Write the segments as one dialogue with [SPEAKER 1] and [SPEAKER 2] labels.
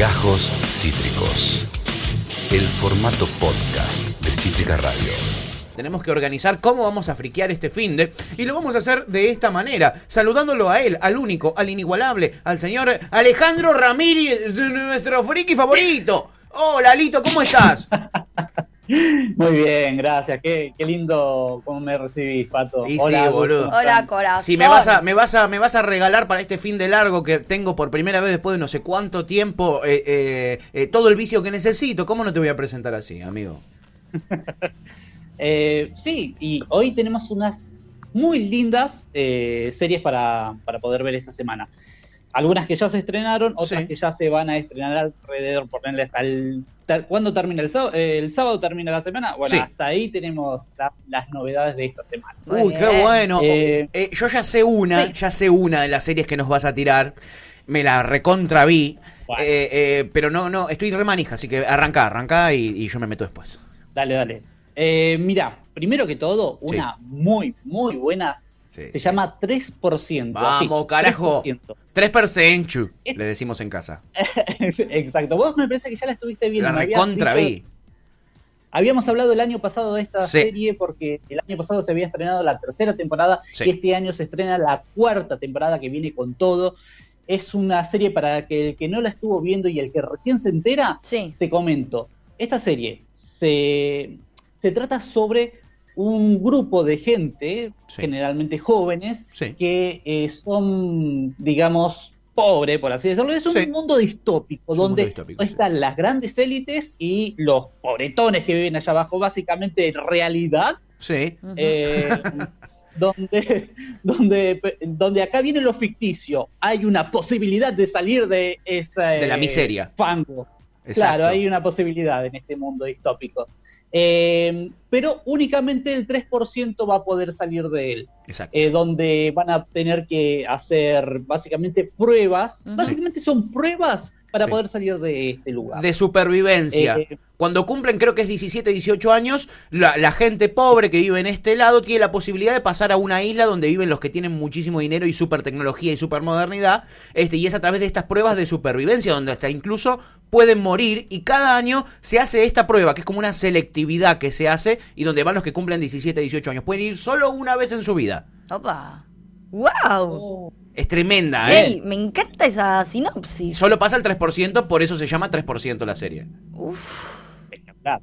[SPEAKER 1] Gajos Cítricos. El formato podcast de Cítrica Radio.
[SPEAKER 2] Tenemos que organizar cómo vamos a friquear este fin de y lo vamos a hacer de esta manera, saludándolo a él, al único, al inigualable, al señor Alejandro Ramírez, nuestro friki favorito. Hola, Lito, ¿cómo estás?
[SPEAKER 3] Muy bien, gracias. Qué, qué lindo cómo me recibís, Pato.
[SPEAKER 2] Y
[SPEAKER 3] Hola,
[SPEAKER 2] sí, boludo.
[SPEAKER 4] Hola, corazón.
[SPEAKER 2] Si me vas a, me vas a, me vas a regalar para este fin de largo que tengo por primera vez después de no sé cuánto tiempo eh, eh, eh, todo el vicio que necesito, ¿cómo no te voy a presentar así, amigo?
[SPEAKER 3] Eh, sí, y hoy tenemos unas muy lindas eh, series para, para poder ver esta semana. Algunas que ya se estrenaron, otras
[SPEAKER 2] Sí.
[SPEAKER 3] que ya se van a estrenar alrededor, ponerle hasta el... ¿Cuándo termina el sábado? ¿El sábado termina la semana? Bueno,
[SPEAKER 2] Sí.
[SPEAKER 3] hasta ahí tenemos la- las novedades de esta semana.
[SPEAKER 2] Uy, qué bueno.
[SPEAKER 3] Eh,
[SPEAKER 2] Eh, yo ya sé una,
[SPEAKER 3] sí.
[SPEAKER 2] ya sé una de las series que nos vas a tirar. Me la recontra vi.
[SPEAKER 3] Bueno.
[SPEAKER 2] Eh, eh, pero no, no, estoy re manija, así que arranca, arranca y, y yo me meto después.
[SPEAKER 3] Dale, dale. Eh, mira, primero que todo, una muy, muy buena.
[SPEAKER 2] Sí,
[SPEAKER 3] se
[SPEAKER 2] sí.
[SPEAKER 3] llama 3%.
[SPEAKER 2] Vamos,
[SPEAKER 3] así,
[SPEAKER 2] carajo.
[SPEAKER 3] 3%.
[SPEAKER 2] 3%
[SPEAKER 3] Eh.
[SPEAKER 2] le decimos en casa.
[SPEAKER 3] Exacto. Vos me parece que ya la estuviste viendo.
[SPEAKER 2] La recontra vi.
[SPEAKER 3] Habíamos hablado el año pasado de esta
[SPEAKER 2] Sí.
[SPEAKER 3] serie porque el año pasado se había estrenado la tercera temporada
[SPEAKER 2] Sí.
[SPEAKER 3] y este año se estrena la cuarta temporada que viene con todo. Es una serie para que el que no la estuvo viendo y el que recién se entera,
[SPEAKER 4] Sí.
[SPEAKER 3] te comento. Esta serie se, se trata sobre un grupo de gente,
[SPEAKER 2] Sí.
[SPEAKER 3] generalmente jóvenes,
[SPEAKER 2] Sí.
[SPEAKER 3] que eh, son, digamos, pobres, por así decirlo. Es un
[SPEAKER 2] Sí.
[SPEAKER 3] mundo distópico,
[SPEAKER 2] Es
[SPEAKER 3] donde
[SPEAKER 2] mundo distópico, sí.
[SPEAKER 3] están las grandes élites y los pobretones que viven allá abajo, básicamente realidad,
[SPEAKER 2] Sí.
[SPEAKER 3] Eh, donde, donde, donde acá viene lo ficticio. Hay una posibilidad de salir de esa
[SPEAKER 2] De la miseria.
[SPEAKER 3] fango.
[SPEAKER 2] Exacto.
[SPEAKER 3] Claro, hay una posibilidad en este mundo distópico. Eh, pero únicamente el 3% va a poder salir de él,
[SPEAKER 2] Exacto.
[SPEAKER 3] eh, donde van a tener que hacer básicamente pruebas. Básicamente son pruebas para
[SPEAKER 2] Sí.
[SPEAKER 3] poder salir de este lugar.
[SPEAKER 2] de supervivencia.
[SPEAKER 3] Eh,
[SPEAKER 2] Cuando cumplen, creo que es 17, 18 años, la, la gente pobre que vive en este lado tiene la posibilidad de pasar a una isla donde viven los que tienen muchísimo dinero y super tecnología y super modernidad. Este, y es a través de estas pruebas de supervivencia, donde hasta incluso pueden morir. Y cada año se hace esta prueba, que es como una selectividad que se hace, y donde van los que cumplen 17, 18 años. Pueden ir solo una vez en su vida.
[SPEAKER 4] Opa. ¡Wow!
[SPEAKER 3] oh,
[SPEAKER 2] Es tremenda, ¿eh?
[SPEAKER 4] Ey, me encanta esa sinopsis.
[SPEAKER 2] Solo pasa el 3%, por eso se llama 3% la serie.
[SPEAKER 4] Uf.
[SPEAKER 3] espectacular.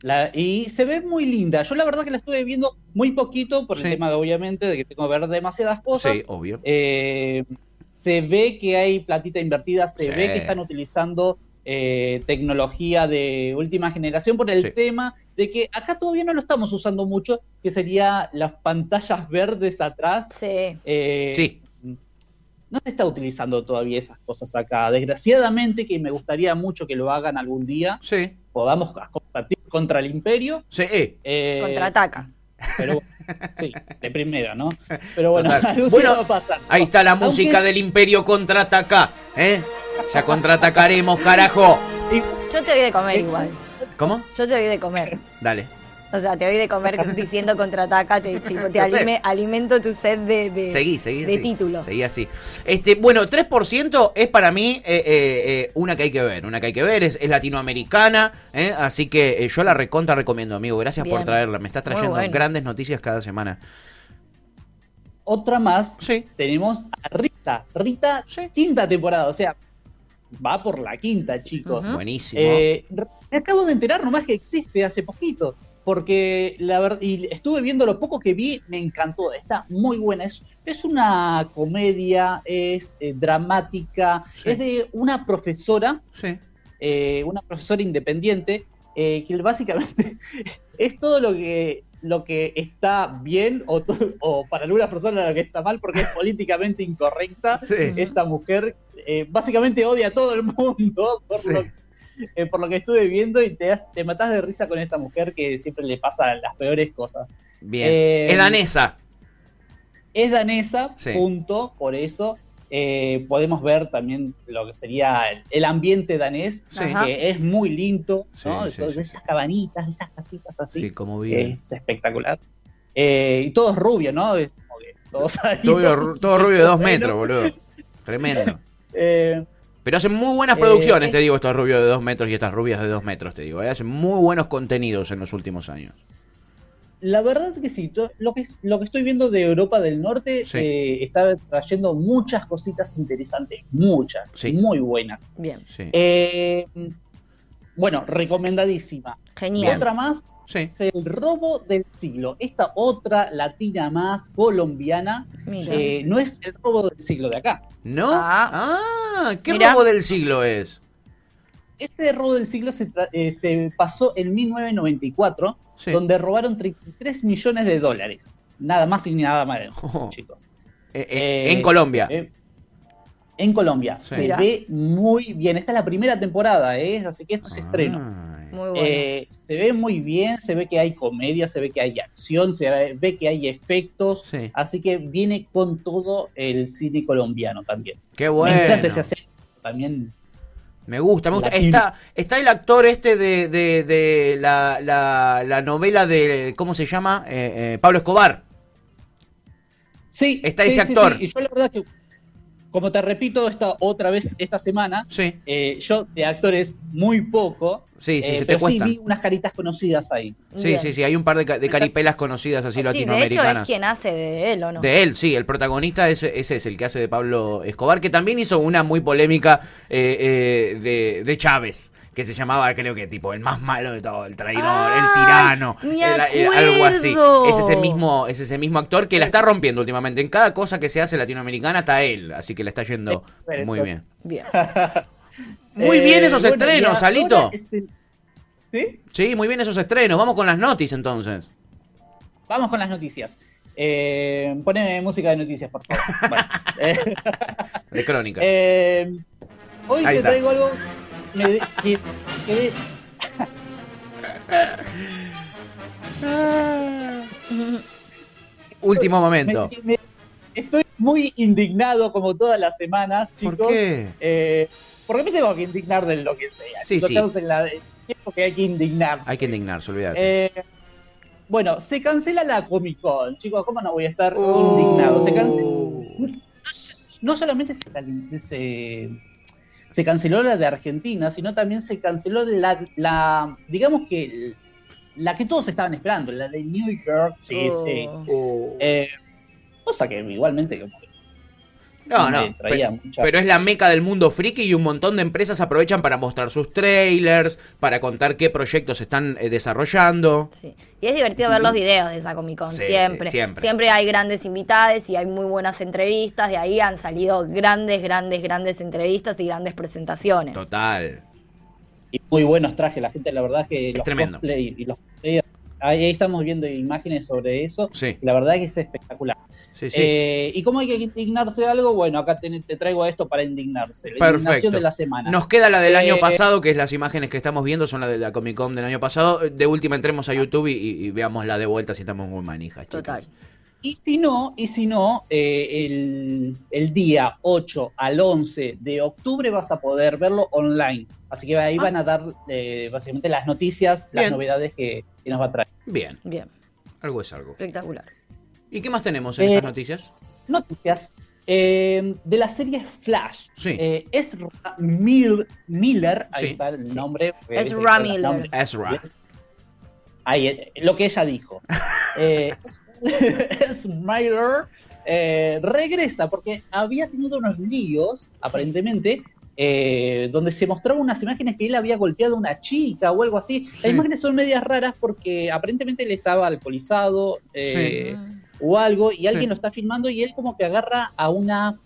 [SPEAKER 3] La- y se ve muy linda. Yo la verdad que la estuve viendo muy poquito por
[SPEAKER 2] Sí.
[SPEAKER 3] el tema de obviamente de que tengo que ver demasiadas cosas.
[SPEAKER 2] Sí, obvio.
[SPEAKER 3] Eh, se ve que hay platita invertida, se
[SPEAKER 2] Sí.
[SPEAKER 3] ve que están utilizando eh, tecnología de última generación por el
[SPEAKER 2] Sí.
[SPEAKER 3] tema de que acá todavía no lo estamos usando mucho, que sería las pantallas verdes atrás.
[SPEAKER 4] Sí.
[SPEAKER 3] Eh,
[SPEAKER 2] Sí.
[SPEAKER 3] No se está utilizando todavía esas cosas acá. Desgraciadamente, que me gustaría mucho que lo hagan algún día,
[SPEAKER 2] Sí.
[SPEAKER 3] podamos combatir contra el imperio.
[SPEAKER 2] Sí. eh.
[SPEAKER 3] eh,
[SPEAKER 4] Contraataca.
[SPEAKER 3] Pero bueno, sí, de primera, ¿no? Pero bueno,
[SPEAKER 2] Bueno,
[SPEAKER 3] día va a pasar.
[SPEAKER 2] Ahí está la
[SPEAKER 3] Aunque-
[SPEAKER 2] música del Imperio contraataca, ¿eh? Ya contraatacaremos, carajo.
[SPEAKER 4] Yo te oí de comer igual.
[SPEAKER 2] ¿Cómo?
[SPEAKER 4] Yo te oí de comer.
[SPEAKER 2] Dale.
[SPEAKER 4] O sea, te oí de comer diciendo contraataca, te, tipo, te alime- alimento tu sed de, de,
[SPEAKER 2] Seguí, seguí.
[SPEAKER 4] de
[SPEAKER 2] así.
[SPEAKER 4] título.
[SPEAKER 2] Seguí así. Este, bueno, 3% es para mí eh, eh, eh, una que hay que ver. Una que hay que ver. Es, es latinoamericana. ¿eh? Así que eh, yo la recontra recomiendo, amigo. Gracias por traerla. Me estás trayendo
[SPEAKER 4] bueno.
[SPEAKER 2] grandes noticias cada semana.
[SPEAKER 3] Otra más,
[SPEAKER 2] Sí.
[SPEAKER 3] tenemos a Rita. Rita,
[SPEAKER 2] Sí.
[SPEAKER 3] quinta temporada, o sea, va por la quinta, chicos.
[SPEAKER 2] Buenísimo.
[SPEAKER 3] Eh, me acabo de enterar nomás que existe hace poquito, porque la verdad, y estuve viendo lo poco que vi, me encantó, está muy buena. Es, es una comedia, es eh, dramática,
[SPEAKER 2] Sí.
[SPEAKER 3] es de una profesora,
[SPEAKER 2] sí.
[SPEAKER 3] eh, una profesora independiente, eh, que básicamente es todo lo que lo que está bien o, o para algunas personas lo que está mal porque es políticamente incorrecta.
[SPEAKER 2] Sí.
[SPEAKER 3] Esta mujer eh, básicamente odia a todo el mundo por,
[SPEAKER 2] Sí.
[SPEAKER 3] lo, eh, por lo que estuve viendo y te, das- te matás de risa con esta mujer que siempre le pasa las peores cosas.
[SPEAKER 2] Bien.
[SPEAKER 3] Eh,
[SPEAKER 2] es danesa.
[SPEAKER 3] Es danesa,
[SPEAKER 2] Sí.
[SPEAKER 3] punto, por eso eh, podemos ver también lo que sería el, el ambiente danés,
[SPEAKER 2] Sí.
[SPEAKER 4] Ajá.
[SPEAKER 3] que es muy lindo, ¿no?
[SPEAKER 2] Sí, sí.
[SPEAKER 3] esas cabanitas, esas casitas así,
[SPEAKER 2] Sí, como vive.
[SPEAKER 3] es espectacular. Eh, y todo es rubio, ¿no? Todos
[SPEAKER 2] Todo,
[SPEAKER 3] todos-
[SPEAKER 2] todo rubio de dos metros, boludo. Tremendo.
[SPEAKER 3] Eh,
[SPEAKER 2] Pero hacen muy buenas
[SPEAKER 3] Eh,
[SPEAKER 2] producciones,
[SPEAKER 3] es-
[SPEAKER 2] te digo, estos rubios de dos metros y estas rubias de dos metros, te digo. ¿eh? Hacen muy buenos contenidos en los últimos años.
[SPEAKER 3] La verdad que sí, lo que, lo que estoy viendo de Europa del Norte
[SPEAKER 2] Sí.
[SPEAKER 3] eh, está trayendo muchas cositas interesantes, muchas,
[SPEAKER 2] Sí.
[SPEAKER 3] muy buenas.
[SPEAKER 4] Bien,
[SPEAKER 2] Sí.
[SPEAKER 3] Eh, bueno, recomendadísima.
[SPEAKER 4] genial.
[SPEAKER 3] Otra más
[SPEAKER 2] Sí.
[SPEAKER 3] es El robo del siglo. Esta otra latina más colombiana eh, no es el robo del siglo de acá.
[SPEAKER 2] ¿No?
[SPEAKER 4] Ah.
[SPEAKER 2] Ah, ¿qué robo del siglo es?
[SPEAKER 3] Este robo del siglo se, tra- eh, se pasó en 1994,
[SPEAKER 2] Sí.
[SPEAKER 3] donde robaron 33 millones de dólares. Nada más y nada menos,
[SPEAKER 2] Oh.
[SPEAKER 3] chicos.
[SPEAKER 2] Eh, eh,
[SPEAKER 3] Eh,
[SPEAKER 2] en Colombia.
[SPEAKER 3] En Colombia.
[SPEAKER 2] Sí.
[SPEAKER 3] Se
[SPEAKER 4] Mira.
[SPEAKER 3] ve muy bien. Esta es la primera temporada, ¿eh? así que esto se estreno.
[SPEAKER 2] Ay.
[SPEAKER 4] Muy bueno.
[SPEAKER 3] Eh, se ve muy bien, se ve que hay comedia, se ve que hay acción, se ve, que hay efectos.
[SPEAKER 2] Sí.
[SPEAKER 3] Así que viene con todo el cine colombiano también.
[SPEAKER 2] Qué bueno.
[SPEAKER 3] Me encanta ese acento. También
[SPEAKER 2] Me gusta, me gusta. Está, está el actor este de, de, de la, la, la novela de, ¿cómo se llama? Eh, eh, Pablo Escobar.
[SPEAKER 3] Sí,
[SPEAKER 2] Está
[SPEAKER 3] sí,
[SPEAKER 2] ese
[SPEAKER 3] sí,
[SPEAKER 2] actor.
[SPEAKER 3] sí. Y yo la verdad que, como te repito esta otra vez esta semana,
[SPEAKER 2] Sí,
[SPEAKER 3] eh, yo de actores muy poco,
[SPEAKER 2] sí, sí,
[SPEAKER 3] eh,
[SPEAKER 2] se te
[SPEAKER 3] sí vi unas caritas conocidas ahí.
[SPEAKER 2] Sí,
[SPEAKER 4] Bien.
[SPEAKER 2] sí, sí, hay un par de, ca- de caripelas conocidas así
[SPEAKER 4] Sí, de hecho es
[SPEAKER 2] latinoamericanas.
[SPEAKER 4] quien hace de él, ¿o no?
[SPEAKER 2] De él, sí, el protagonista es, ese es el que hace de Pablo Escobar, que también hizo una muy polémica eh, eh, de, de Chávez, que se llamaba, creo que tipo, el más malo de todo, el traidor, el tirano,
[SPEAKER 4] me
[SPEAKER 2] el- el- algo así. Es ese mismo, es ese mismo actor que la está rompiendo últimamente. En cada cosa que se hace latinoamericana está él, así que le está yendo muy bien.
[SPEAKER 4] Bien.
[SPEAKER 2] Muy
[SPEAKER 3] Eh,
[SPEAKER 2] bien esos
[SPEAKER 3] bueno,
[SPEAKER 2] estrenos,
[SPEAKER 3] es el- ¿Sí?
[SPEAKER 2] Sí, muy bien esos estrenos. Vamos con las notis entonces.
[SPEAKER 3] Vamos con las noticias. Eh, poneme música de noticias, por favor. Bueno, eh,
[SPEAKER 2] De crónica.
[SPEAKER 3] eh, hoy
[SPEAKER 2] Ahí
[SPEAKER 3] te
[SPEAKER 2] está.
[SPEAKER 3] traigo algo me que, que-
[SPEAKER 2] Último momento.
[SPEAKER 3] me- me- estoy muy indignado como todas las semanas, chicos.
[SPEAKER 2] ¿Por qué?
[SPEAKER 3] Eh, porque me tengo que indignar de lo que sea.
[SPEAKER 2] Sí, sí.
[SPEAKER 3] en la- que hay que indignarse.
[SPEAKER 2] Hay que indignarse, olvídate.
[SPEAKER 3] Eh, bueno, se cancela la Comic Con, chicos, ¿cómo no voy a estar
[SPEAKER 2] Oh.
[SPEAKER 3] indignado? Se cancela. No solamente se, se, se canceló la de Argentina, sino también se canceló la, la digamos que la que todos estaban esperando, la de New York City.
[SPEAKER 4] Oh.
[SPEAKER 3] Eh, cosa que igualmente como
[SPEAKER 2] No, no.
[SPEAKER 3] traía
[SPEAKER 2] pe-
[SPEAKER 3] mucha-
[SPEAKER 2] Pero es la meca del mundo friki y un montón de empresas aprovechan para mostrar sus trailers, para contar qué proyectos están eh, desarrollando.
[SPEAKER 4] Sí. Y es divertido ver los videos de esa Comic Con,
[SPEAKER 2] Sí,
[SPEAKER 4] siempre.
[SPEAKER 2] sí, siempre.
[SPEAKER 4] hay grandes invitados y hay muy buenas entrevistas. De ahí han salido grandes, grandes, grandes entrevistas y grandes presentaciones.
[SPEAKER 2] Total.
[SPEAKER 3] y muy buenos trajes, la gente la verdad que los
[SPEAKER 2] tremendo.
[SPEAKER 3] cosplay y los cosplayers, ahí, ahí estamos viendo imágenes sobre eso,
[SPEAKER 2] Sí,
[SPEAKER 3] la verdad que es espectacular.
[SPEAKER 2] sí, sí.
[SPEAKER 3] Eh, y cómo hay que indignarse de algo, bueno, acá te, te traigo esto para indignarse, la
[SPEAKER 2] Perfecto.
[SPEAKER 3] indignación de la semana.
[SPEAKER 2] Nos queda la del año
[SPEAKER 3] Eh,
[SPEAKER 2] pasado, que es las imágenes que estamos viendo, son las de la Comic Con del año pasado. De última entremos a YouTube y, y- y veamos la de vuelta si estamos muy manijas, chicos.
[SPEAKER 4] Total.
[SPEAKER 3] Y si no, y si no, eh, el, el día 8 al 11 de octubre vas a poder verlo online. Así que ahí
[SPEAKER 2] Ah.
[SPEAKER 3] van a dar eh, básicamente las noticias, las novedades que, que nos va a traer.
[SPEAKER 2] Bien,
[SPEAKER 4] Bien,
[SPEAKER 2] algo es algo.
[SPEAKER 4] espectacular.
[SPEAKER 2] ¿Y qué más tenemos en
[SPEAKER 3] Eh,
[SPEAKER 2] estas noticias?
[SPEAKER 3] Noticias eh, de la serie Flash.
[SPEAKER 2] Sí.
[SPEAKER 3] Eh, Ezra Mil- Miller, ahí
[SPEAKER 2] Sí.
[SPEAKER 3] está el
[SPEAKER 4] Sí.
[SPEAKER 3] nombre.
[SPEAKER 4] Ezra Miller.
[SPEAKER 2] Ezra.
[SPEAKER 3] Ahí, lo que ella dijo. Eh, Ezra Miller eh, regresa porque había tenido unos líos, aparentemente, eh, donde se mostraron unas imágenes que él había golpeado a una chica o algo así.
[SPEAKER 2] Sí.
[SPEAKER 3] Las imágenes son medias raras porque aparentemente él estaba alcoholizado eh, o algo y alguien
[SPEAKER 2] Sí.
[SPEAKER 3] lo está filmando y él como que agarra a una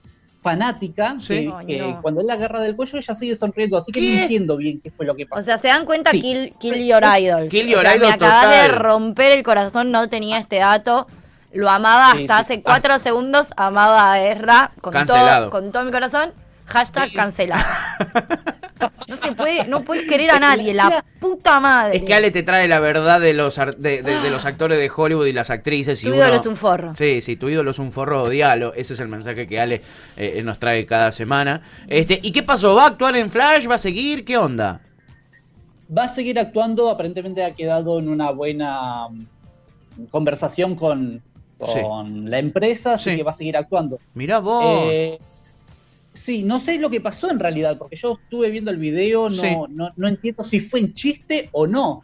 [SPEAKER 3] fanática
[SPEAKER 2] Sí.
[SPEAKER 3] que,
[SPEAKER 4] Ay,
[SPEAKER 3] que
[SPEAKER 4] no.
[SPEAKER 3] cuando él la agarra del cuello ella sigue sonriendo, así que
[SPEAKER 2] ¿Qué?
[SPEAKER 3] no entiendo bien qué fue lo que pasó.
[SPEAKER 4] O sea, se dan cuenta
[SPEAKER 3] Sí.
[SPEAKER 4] kill, kill Your Idols.
[SPEAKER 2] Kill
[SPEAKER 4] O
[SPEAKER 2] Your
[SPEAKER 4] sea,
[SPEAKER 2] Idol
[SPEAKER 4] Me acabas de
[SPEAKER 2] total.
[SPEAKER 4] romper el corazón, no tenía este dato. Lo amaba hasta
[SPEAKER 3] sí.
[SPEAKER 4] hace cuatro segundos, amaba a Ezra con
[SPEAKER 2] Cancelado.
[SPEAKER 4] todo, con todo mi corazón. Hashtag
[SPEAKER 3] Sí.
[SPEAKER 4] cancelado. No se puede, no puedes querer a nadie, la puta madre.
[SPEAKER 2] Es que Ale te trae la verdad de los, ar- de, de- de los actores de Hollywood y las actrices. y
[SPEAKER 4] Tu ídolo
[SPEAKER 2] uno-
[SPEAKER 4] es un forro.
[SPEAKER 2] Sí, sí, tu ídolo es un forro, odialo. Ese es el mensaje que Ale eh, nos trae cada semana. Este, ¿Y qué pasó? ¿Va a actuar en Flash? ¿Va a seguir? ¿Qué onda?
[SPEAKER 3] Va a seguir actuando, aparentemente ha quedado en una buena mm, conversación con, con la empresa, así
[SPEAKER 2] Sí.
[SPEAKER 3] que va a seguir actuando.
[SPEAKER 2] Mirá vos.
[SPEAKER 3] Eh, Sí, no sé lo que pasó en realidad, porque yo estuve viendo el video, no,
[SPEAKER 2] Sí.
[SPEAKER 3] no, no entiendo si fue en chiste o no.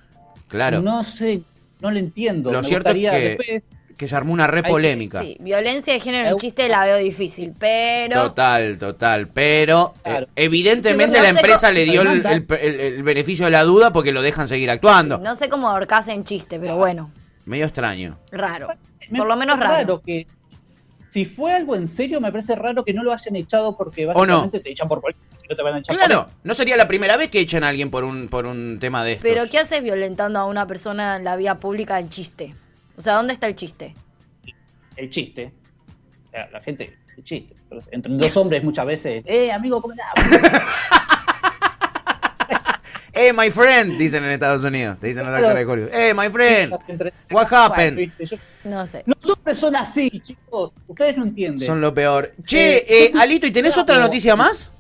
[SPEAKER 2] Claro.
[SPEAKER 3] No sé, no lo entiendo.
[SPEAKER 2] Lo
[SPEAKER 3] Me
[SPEAKER 2] cierto es que-
[SPEAKER 3] después-
[SPEAKER 2] Que se armó una re polémica.
[SPEAKER 4] Sí, violencia de género en chiste la veo difícil, pero.
[SPEAKER 2] Total, total. Pero eh, evidentemente
[SPEAKER 4] No
[SPEAKER 2] la empresa
[SPEAKER 4] cómo-
[SPEAKER 2] le dio el,
[SPEAKER 3] Demanda.
[SPEAKER 2] el- el- el beneficio de la duda porque lo dejan seguir actuando.
[SPEAKER 4] No sé cómo ahorcarse en chiste, pero bueno,
[SPEAKER 2] Medio extraño.
[SPEAKER 4] raro.
[SPEAKER 3] me
[SPEAKER 4] Por lo menos
[SPEAKER 3] parece
[SPEAKER 4] raro.
[SPEAKER 3] que si fue algo en serio, me parece raro que no lo hayan echado porque
[SPEAKER 2] no.
[SPEAKER 3] básicamente te echan por política, no te van a echar por
[SPEAKER 2] Claro, no sería la primera vez que echan a alguien por un, por un tema de estos.
[SPEAKER 4] Pero ¿qué haces violentando a una persona en la vía pública en chiste? O sea, ¿dónde está el chiste?
[SPEAKER 3] el chiste. La gente, el chiste. Pero Entre dos hombres muchas veces, eh, amigo, ¿cómo estás?
[SPEAKER 2] Eh, my friend, dicen en Estados Unidos. Te dicen en la cara de Hollywood. Eh, my friend, what happened?
[SPEAKER 4] No sé.
[SPEAKER 3] Los hombres son así, chicos. Ustedes no entienden.
[SPEAKER 2] Son lo peor. Che, eh, Alito, ¿y tenés otra noticia más?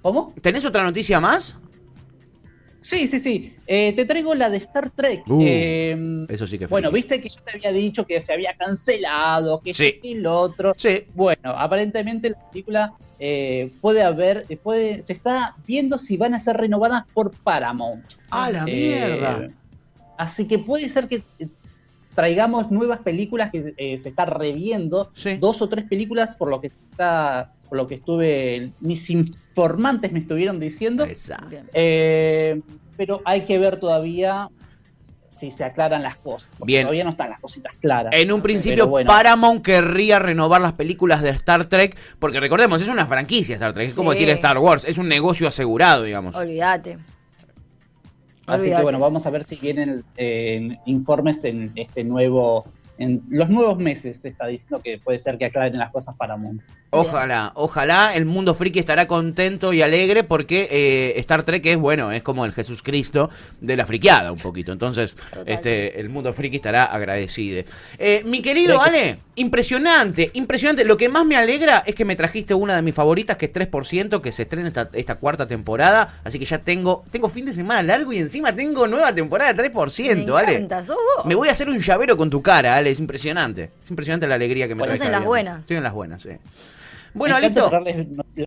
[SPEAKER 3] ¿Cómo?
[SPEAKER 2] ¿Tenés otra noticia más?
[SPEAKER 3] Sí, sí, sí. Eh, te traigo la de Star Trek.
[SPEAKER 2] Uh,
[SPEAKER 3] Eh,
[SPEAKER 2] Eso sí que fue.
[SPEAKER 3] bueno, viste que yo te había dicho que se había cancelado, que
[SPEAKER 2] Sí.
[SPEAKER 3] y lo otro.
[SPEAKER 2] Sí.
[SPEAKER 3] Bueno, aparentemente la película eh, puede haber, eh, puede, se está viendo si van a ser renovadas por Paramount.
[SPEAKER 2] ¡A la
[SPEAKER 3] Eh,
[SPEAKER 2] mierda!
[SPEAKER 3] así que puede ser que eh, traigamos nuevas películas que se está reviendo,
[SPEAKER 2] Sí.
[SPEAKER 3] dos o tres películas por lo que está, por lo que estuve, mis informantes me estuvieron diciendo. Eh, pero hay que ver todavía si se aclaran las cosas. porque
[SPEAKER 2] Bien.
[SPEAKER 3] Todavía no están las cositas claras.
[SPEAKER 2] En un principio,
[SPEAKER 3] bueno.
[SPEAKER 2] Paramount querría renovar las películas de Star Trek, porque recordemos, es una franquicia Star Trek, es como decir Star Wars, es un negocio asegurado, digamos.
[SPEAKER 4] Olvídate.
[SPEAKER 3] Así
[SPEAKER 4] Olvídate.
[SPEAKER 3] que bueno, vamos a ver si vienen eh, informes en este nuevo, en los nuevos meses se está diciendo que puede ser que aclaren las cosas para Mundo.
[SPEAKER 2] Ojalá, ojalá el mundo friki estará contento y alegre porque eh, Star Trek es, bueno, es como el Jesús Cristo de la friqueada un poquito. Entonces, este, el mundo friki estará agradecido. Eh, mi querido
[SPEAKER 3] Creo que-
[SPEAKER 2] Ale, impresionante, impresionante. Lo que más me alegra es que me trajiste una de mis favoritas, que es 3%, que se estrena esta, esta cuarta temporada. Así que ya tengo, tengo fin de semana largo y encima tengo nueva temporada de 3%,
[SPEAKER 4] Me
[SPEAKER 2] Ale.
[SPEAKER 4] encanta, sos vos.
[SPEAKER 2] Me voy a hacer un llavero con tu cara, Ale, es impresionante. Es impresionante la alegría que me
[SPEAKER 3] Bueno,
[SPEAKER 2] trae.
[SPEAKER 4] estás en las buenas.
[SPEAKER 2] Estoy en las buenas, sí. Bueno, Alito.
[SPEAKER 3] las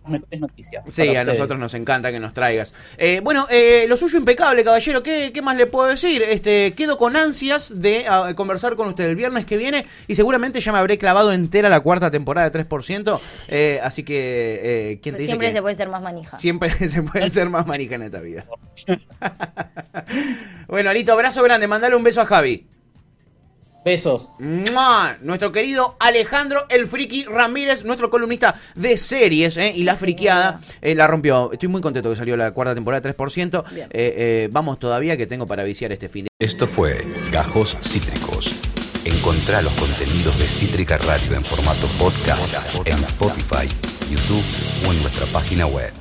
[SPEAKER 3] mejores noticias.
[SPEAKER 2] Sí, a nosotros nos encanta que nos traigas. Eh, bueno, eh, lo suyo impecable, caballero. ¿Qué, qué más le puedo decir? Este, quedo con ansias de ah, conversar con usted el viernes que viene y seguramente ya me habré clavado entera la cuarta temporada de 3%. Eh, así que, eh, ¿quién te dice
[SPEAKER 4] Siempre
[SPEAKER 2] que
[SPEAKER 4] se puede ser más manija.
[SPEAKER 2] siempre se puede ser más manija en esta vida? bueno, Alito, abrazo grande. Mandale un beso a Javi.
[SPEAKER 3] Besos.
[SPEAKER 2] ¡Mua! Nuestro querido Alejandro El Friki Ramírez, nuestro columnista de series, ¿eh? y la friqueada eh, la rompió. Estoy muy contento que salió la cuarta temporada de 3%.
[SPEAKER 4] Bien.
[SPEAKER 2] Eh, eh, vamos todavía que tengo para viciar este fin de
[SPEAKER 1] Esto fue Gajos Cítricos. Encontrá los contenidos de Cítrica Radio en formato podcast en Spotify, YouTube o en nuestra página web.